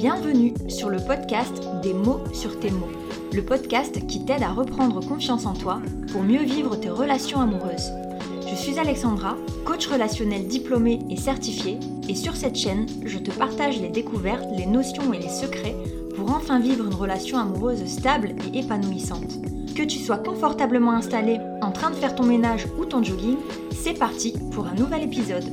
Bienvenue sur le podcast Des mots sur tes mots, le podcast qui t'aide à reprendre confiance en toi pour mieux vivre tes relations amoureuses. Je suis Alexandra, coach relationnel diplômée et certifiée, et sur cette chaîne, je te partage les découvertes, les notions et les secrets pour enfin vivre une relation amoureuse stable et épanouissante. Que tu sois confortablement installé, en train de faire ton ménage ou ton jogging, c'est parti pour un nouvel épisode.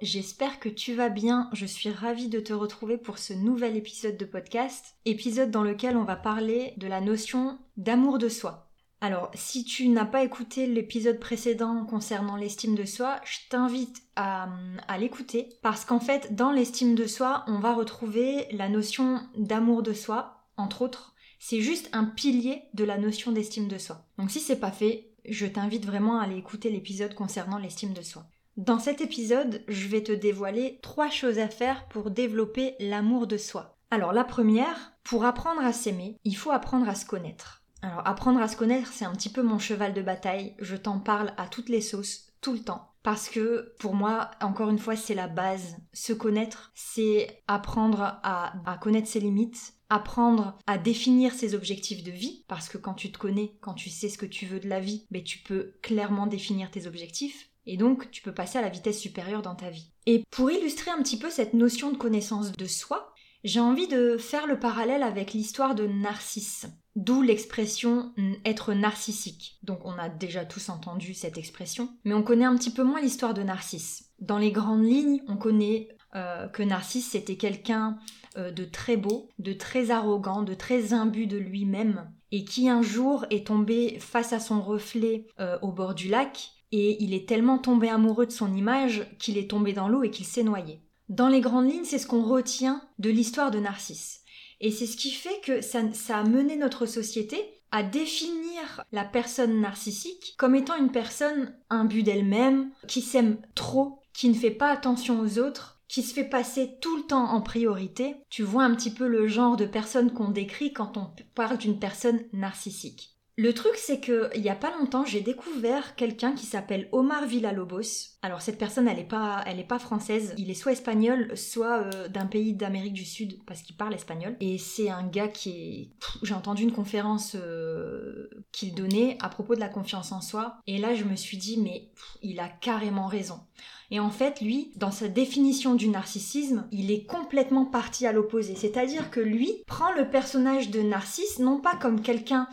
J'espère que tu vas bien. Je suis ravie de te retrouver pour ce nouvel épisode de podcast, épisode dans lequel on va parler de la notion d'amour de soi. Alors, si tu n'as pas écouté l'épisode précédent concernant l'estime de soi, je t'invite à, à l'écouter parce qu'en fait, dans l'estime de soi, on va retrouver la notion d'amour de soi, entre autres. C'est juste un pilier de la notion d'estime de soi. Donc si c'est pas fait, je t'invite vraiment à aller écouter l'épisode concernant l'estime de soi. Dans cet épisode, je vais te dévoiler trois choses à faire pour développer l'amour de soi. Alors la première, pour apprendre à s'aimer, il faut apprendre à se connaître. Alors apprendre à se connaître, c'est un petit peu mon cheval de bataille, je t'en parle à toutes les sauces, tout le temps. Parce que pour moi, encore une fois, c'est la base. Se connaître, c'est apprendre à, connaître ses limites, apprendre à définir ses objectifs de vie, parce que quand tu te connais, quand tu sais ce que tu veux de la vie, ben, tu peux clairement définir tes objectifs. Et donc, tu peux passer à la vitesse supérieure dans ta vie. Et pour illustrer un petit peu cette notion de connaissance de soi, j'ai envie de faire le parallèle avec l'histoire de Narcisse, d'où l'expression être narcissique. Donc on a déjà tous entendu cette expression, mais on connaît un petit peu moins l'histoire de Narcisse. Dans les grandes lignes, on connaît euh, que Narcisse c'était quelqu'un euh, de très beau, de très arrogant, de très imbu de lui-même, et qui un jour est tombé face à son reflet euh, au bord du lac et il est tellement tombé amoureux de son image qu'il est tombé dans l'eau et qu'il s'est noyé. Dans les grandes lignes, c'est ce qu'on retient de l'histoire de Narcisse. Et c'est ce qui fait que ça, a mené notre société à définir la personne narcissique comme étant une personne imbue d'elle-même, qui s'aime trop, qui ne fait pas attention aux autres, qui se fait passer tout le temps en priorité. Tu vois un petit peu le genre de personne qu'on décrit quand on parle d'une personne narcissique. Le truc, c'est que il y a pas longtemps, j'ai découvert quelqu'un qui s'appelle Omar Villalobos. Alors cette personne, elle est pas, elle pas française. Il est soit espagnol, soit euh, d'un pays d'Amérique du Sud parce qu'il parle espagnol. Et c'est un gars qui est. J'ai entendu une conférence euh, qu'il donnait à propos de la confiance en soi. Et là, je me suis dit, mais il a carrément raison. Et en fait, lui, dans sa définition du narcissisme, il est complètement parti à l'opposé. C'est-à-dire que lui prend le personnage de Narcisse non pas comme quelqu'un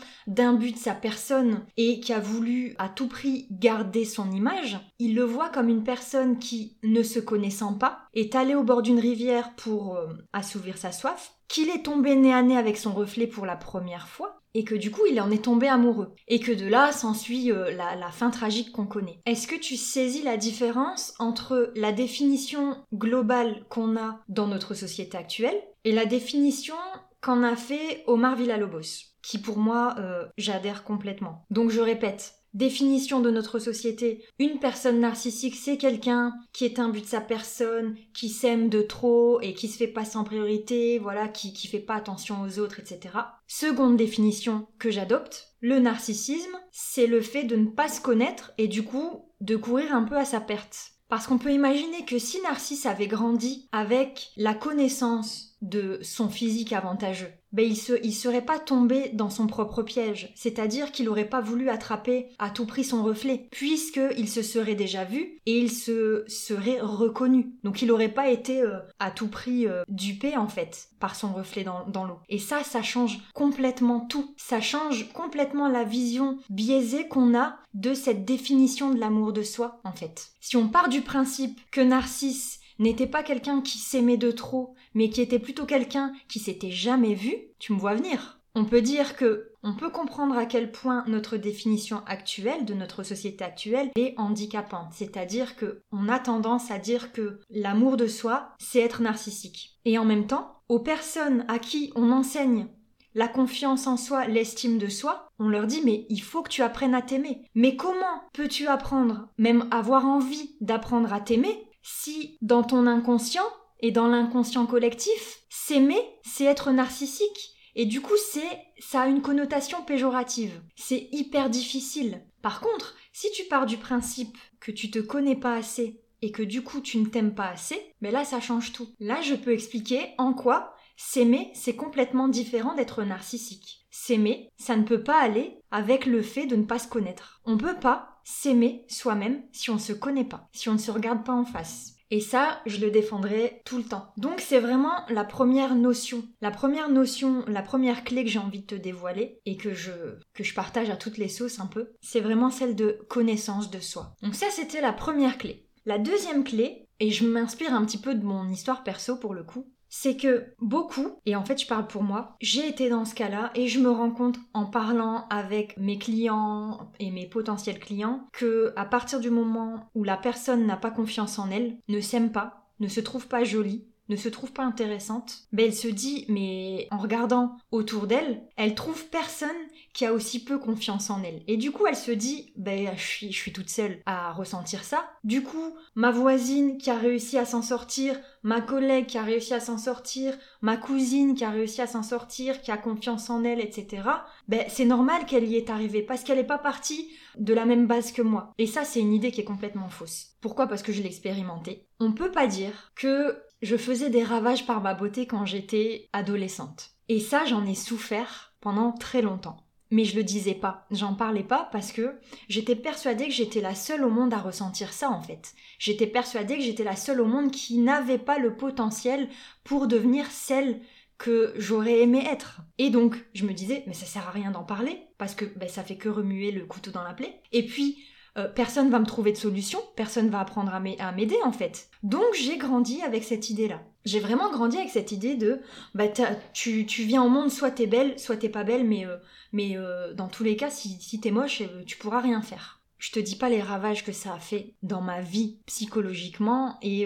de sa personne et qui a voulu à tout prix garder son image, il le voit comme une personne qui, ne se connaissant pas, est allé au bord d'une rivière pour euh, assouvir sa soif, qu'il est tombé nez à nez avec son reflet pour la première fois, et que du coup il en est tombé amoureux, et que de là s'ensuit euh, la, la fin tragique qu'on connaît. Est-ce que tu saisis la différence entre la définition globale qu'on a dans notre société actuelle et la définition qu'en a fait Omar Villalobos, qui pour moi euh, j'adhère complètement. Donc je répète, définition de notre société, une personne narcissique, c'est quelqu'un qui est imbu de sa personne, qui s'aime de trop et qui se fait passer en priorité, voilà, qui, qui fait pas attention aux autres, etc. Seconde définition que j'adopte, le narcissisme, c'est le fait de ne pas se connaître et du coup de courir un peu à sa perte. Parce qu'on peut imaginer que si Narcisse avait grandi avec la connaissance de son physique avantageux, ben il, se, il serait pas tombé dans son propre piège, c'est-à-dire qu'il aurait pas voulu attraper à tout prix son reflet, puisqu'il se serait déjà vu et il se serait reconnu. Donc il aurait pas été euh, à tout prix euh, dupé en fait par son reflet dans, dans l'eau. Et ça, ça change complètement tout. Ça change complètement la vision biaisée qu'on a de cette définition de l'amour de soi en fait. Si on part du principe que Narcisse n'était pas quelqu'un qui s'aimait de trop, mais qui était plutôt quelqu'un qui s'était jamais vu, tu me vois venir. On peut dire que on peut comprendre à quel point notre définition actuelle de notre société actuelle est handicapante, c'est-à-dire que on a tendance à dire que l'amour de soi, c'est être narcissique. Et en même temps, aux personnes à qui on enseigne la confiance en soi, l'estime de soi, on leur dit mais il faut que tu apprennes à t'aimer. Mais comment peux-tu apprendre, même avoir envie d'apprendre à t'aimer, si dans ton inconscient et dans l'inconscient collectif, s'aimer, c'est être narcissique Et du coup, c'est, ça a une connotation péjorative. C'est hyper difficile. Par contre, si tu pars du principe que tu te connais pas assez et que du coup tu ne t'aimes pas assez, mais là ça change tout. Là, je peux expliquer en quoi s'aimer, c'est complètement différent d'être narcissique. S'aimer, ça ne peut pas aller avec le fait de ne pas se connaître. On peut pas s'aimer soi-même si on ne se connaît pas, si on ne se regarde pas en face. Et ça, je le défendrai tout le temps. Donc c'est vraiment la première notion, la première notion, la première clé que j'ai envie de te dévoiler et que je, que je partage à toutes les sauces un peu, c'est vraiment celle de connaissance de soi. Donc ça, c'était la première clé. La deuxième clé, et je m'inspire un petit peu de mon histoire perso pour le coup, c'est que beaucoup, et en fait je parle pour moi, j'ai été dans ce cas-là et je me rends compte en parlant avec mes clients et mes potentiels clients que à partir du moment où la personne n'a pas confiance en elle, ne s'aime pas, ne se trouve pas jolie, ne se trouve pas intéressante, ben elle se dit, mais en regardant autour d'elle, elle trouve personne qui a aussi peu confiance en elle. Et du coup, elle se dit, ben je suis, toute seule à ressentir ça. Du coup, ma voisine qui a réussi à s'en sortir, ma collègue qui a réussi à s'en sortir, ma cousine qui a réussi à s'en sortir, qui a confiance en elle, etc. Ben c'est normal qu'elle y est arrivée parce qu'elle n'est pas partie de la même base que moi. Et ça, c'est une idée qui est complètement fausse. Pourquoi? Parce que je l'ai expérimenté. On peut pas dire que je faisais des ravages par ma beauté quand j'étais adolescente. Et ça, j'en ai souffert pendant très longtemps. Mais je le disais pas, j'en parlais pas parce que j'étais persuadée que j'étais la seule au monde à ressentir ça en fait. J'étais persuadée que j'étais la seule au monde qui n'avait pas le potentiel pour devenir celle que j'aurais aimé être. Et donc, je me disais, mais ça sert à rien d'en parler, parce que ben, ça fait que remuer le couteau dans la plaie. Et puis, euh, personne va me trouver de solution, personne va apprendre à m'aider en fait. Donc j'ai grandi avec cette idée-là. J'ai vraiment grandi avec cette idée de bah tu, tu viens au monde, soit t'es belle, soit t'es pas belle, mais, euh, mais euh, dans tous les cas, si, si t'es moche, tu pourras rien faire. Je te dis pas les ravages que ça a fait dans ma vie psychologiquement et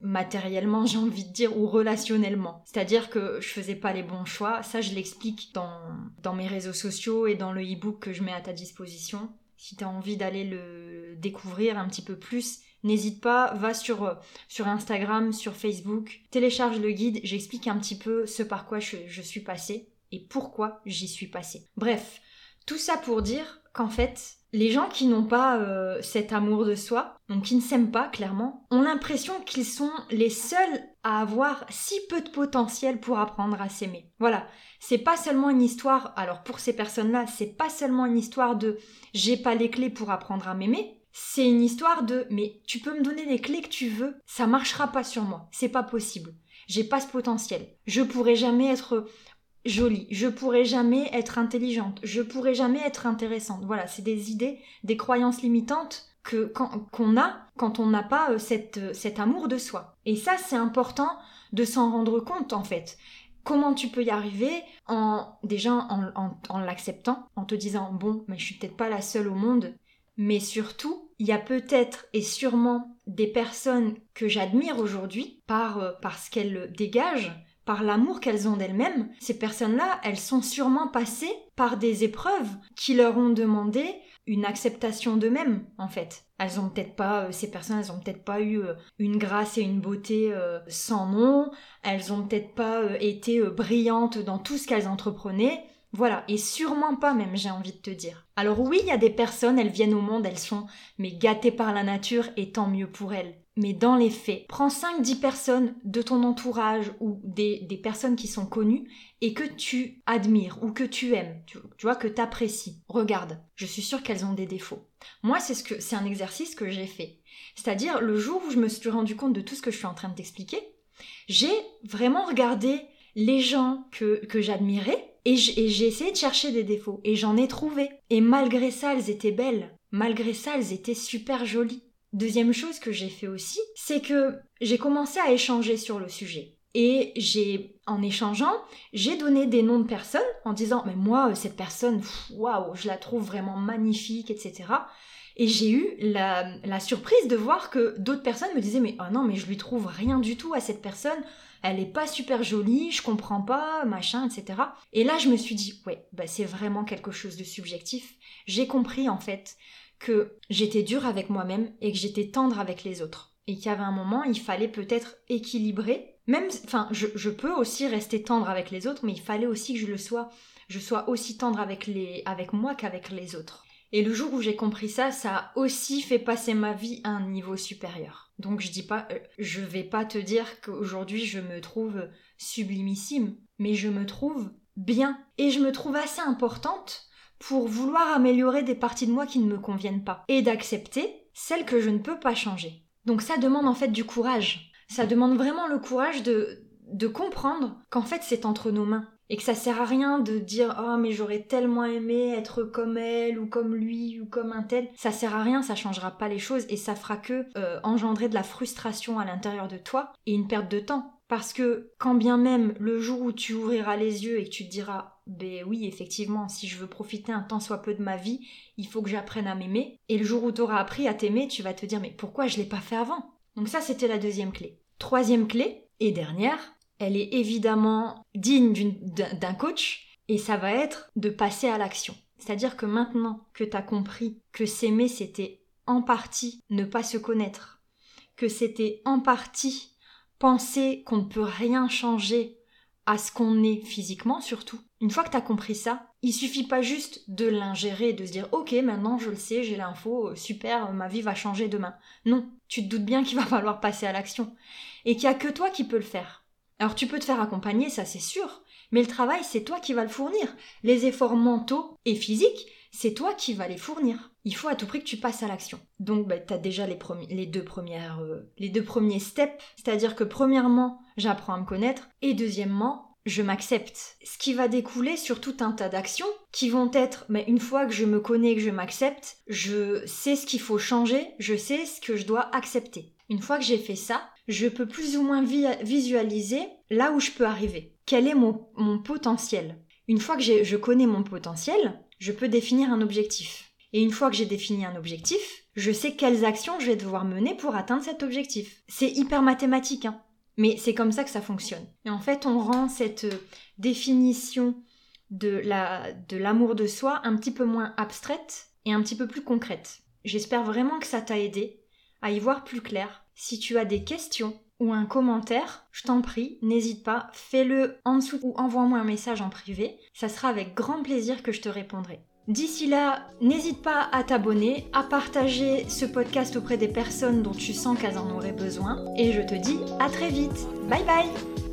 matériellement, j'ai envie de dire, ou relationnellement. C'est-à-dire que je faisais pas les bons choix. Ça, je l'explique dans, dans mes réseaux sociaux et dans le e-book que je mets à ta disposition. Si tu as envie d'aller le découvrir un petit peu plus, n'hésite pas, va sur, euh, sur Instagram, sur Facebook, télécharge le guide, j'explique un petit peu ce par quoi je, suis passée et pourquoi j'y suis passée. Bref, tout ça pour dire qu'en fait, les gens qui n'ont pas euh, cet amour de soi, donc qui ne s'aiment pas clairement, ont l'impression qu'ils sont les seuls à avoir si peu de potentiel pour apprendre à s'aimer. Voilà, c'est pas seulement une histoire, alors pour ces personnes-là, c'est pas seulement une histoire de j'ai pas les clés pour apprendre à m'aimer, c'est une histoire de mais tu peux me donner les clés que tu veux, ça marchera pas sur moi, c'est pas possible. J'ai pas ce potentiel. Je pourrai jamais être jolie, je pourrai jamais être intelligente, je pourrai jamais être intéressante. Voilà, c'est des idées, des croyances limitantes que qu'on a quand on n'a pas euh, cette, euh, cet amour de soi. Et ça, c'est important de s'en rendre compte en fait. Comment tu peux y arriver en déjà en, l'acceptant, en te disant bon, mais je suis peut-être pas la seule au monde, mais surtout il y a peut-être et sûrement des personnes que j'admire aujourd'hui par, euh, ce qu'elles dégagent, par l'amour qu'elles ont d'elles-mêmes. Ces personnes-là, elles sont sûrement passées par des épreuves qui leur ont demandé une acceptation d'eux-mêmes, en fait. Elles ont peut-être pas, euh, ces personnes, elles ont peut-être pas eu euh, une grâce et une beauté euh, sans nom, elles ont peut-être pas été brillantes dans tout ce qu'elles entreprenaient. Voilà, et sûrement pas même, j'ai envie de te dire. Alors oui, il y a des personnes, elles viennent au monde, elles sont mais gâtées par la nature et tant mieux pour elles. Mais dans les faits, prends 5-10 personnes de ton entourage ou des, des, personnes qui sont connues et que tu admires ou que tu aimes, tu, vois, que tu apprécies. Regarde, je suis sûre qu'elles ont des défauts. Moi, c'est ce que c'est un exercice que j'ai fait. C'est-à-dire le jour où je me suis rendu compte de tout ce que je suis en train de t'expliquer, j'ai vraiment regardé les gens que, que j'admirais et j'ai essayé de chercher des défauts et j'en ai trouvé. Et malgré ça, elles étaient belles. Malgré ça, elles étaient super jolies. Deuxième chose que j'ai fait aussi, c'est que j'ai commencé à échanger sur le sujet. Et j'ai, en échangeant, j'ai donné des noms de personnes en disant, mais moi, cette personne, waouh, je la trouve vraiment magnifique, etc. Et j'ai eu la, surprise de voir que d'autres personnes me disaient, mais oh non, mais je lui trouve rien du tout à cette personne, elle est pas super jolie, je comprends pas, machin, etc. Et là, je me suis dit, ouais, bah c'est vraiment quelque chose de subjectif. J'ai compris, en fait, que j'étais dure avec moi-même et que j'étais tendre avec les autres. Et qu'il y avait un moment, il fallait peut-être équilibrer Même, enfin, je, peux aussi rester tendre avec les autres, mais il fallait aussi que je le sois, je sois aussi tendre avec, les, avec moi qu'avec les autres. Et le jour où j'ai compris ça, ça a aussi fait passer ma vie à un niveau supérieur. Donc je dis pas, euh, je vais pas te dire qu'aujourd'hui je me trouve sublimissime, mais je me trouve bien. Et je me trouve assez importante pour vouloir améliorer des parties de moi qui ne me conviennent pas. Et d'accepter celles que je ne peux pas changer. Donc ça demande en fait du courage. Ça demande vraiment le courage de, de comprendre qu'en fait c'est entre nos mains et que ça sert à rien de dire oh mais j'aurais tellement aimé être comme elle ou comme lui ou comme un tel ça sert à rien ça changera pas les choses et ça fera que euh, engendrer de la frustration à l'intérieur de toi et une perte de temps. Parce que quand bien même le jour où tu ouvriras les yeux et que tu te diras ben oui effectivement si je veux profiter un tant soit peu de ma vie il faut que j'apprenne à m'aimer et le jour où tu auras appris à t'aimer tu vas te dire mais pourquoi je l'ai pas fait avant? Donc ça c'était la deuxième clé. Troisième clé et dernière elle est évidemment digne d'un coach et ça va être de passer à l'action. C'est-à-dire que maintenant que tu as compris que s'aimer c'était en partie ne pas se connaître, que c'était en partie penser qu'on ne peut rien changer à ce qu'on est physiquement surtout. Une fois que tu as compris ça, il suffit pas juste de l'ingérer, de se dire ok maintenant je le sais, j'ai l'info, super, ma vie va changer demain. Non, tu te doutes bien qu'il va falloir passer à l'action et qu'il n'y a que toi qui peux le faire. Alors tu peux te faire accompagner, ça c'est sûr, mais le travail c'est toi qui vas le fournir. Les efforts mentaux et physiques, c'est toi qui vas les fournir. Il faut à tout prix que tu passes à l'action. Donc bah, tu as déjà les, deux premières, euh, les deux premiers steps, c'est-à-dire que premièrement, j'apprends à me connaître, et deuxièmement, je m'accepte. Ce qui va découler sur tout un tas d'actions qui vont être, mais une fois que je me connais, que je m'accepte, je sais ce qu'il faut changer, je sais ce que je dois accepter. Une fois que j'ai fait ça, je peux plus ou moins visualiser là où je peux arriver. Quel est mon, potentiel? Une fois que je connais mon potentiel, je peux définir un objectif. Et une fois que j'ai défini un objectif, je sais quelles actions je vais devoir mener pour atteindre cet objectif. C'est hyper mathématique, hein mais c'est comme ça que ça fonctionne. Et en fait, on rend cette définition de l'amour de, de soi un petit peu moins abstraite et un petit peu plus concrète. J'espère vraiment que ça t'a aidé à y voir plus clair si tu as des questions ou un commentaire, je t'en prie, n'hésite pas, fais-le en dessous ou envoie-moi un message en privé. Ça sera avec grand plaisir que je te répondrai. D'ici là, n'hésite pas à t'abonner, à partager ce podcast auprès des personnes dont tu sens qu'elles en auraient besoin. Et je te dis à très vite. Bye bye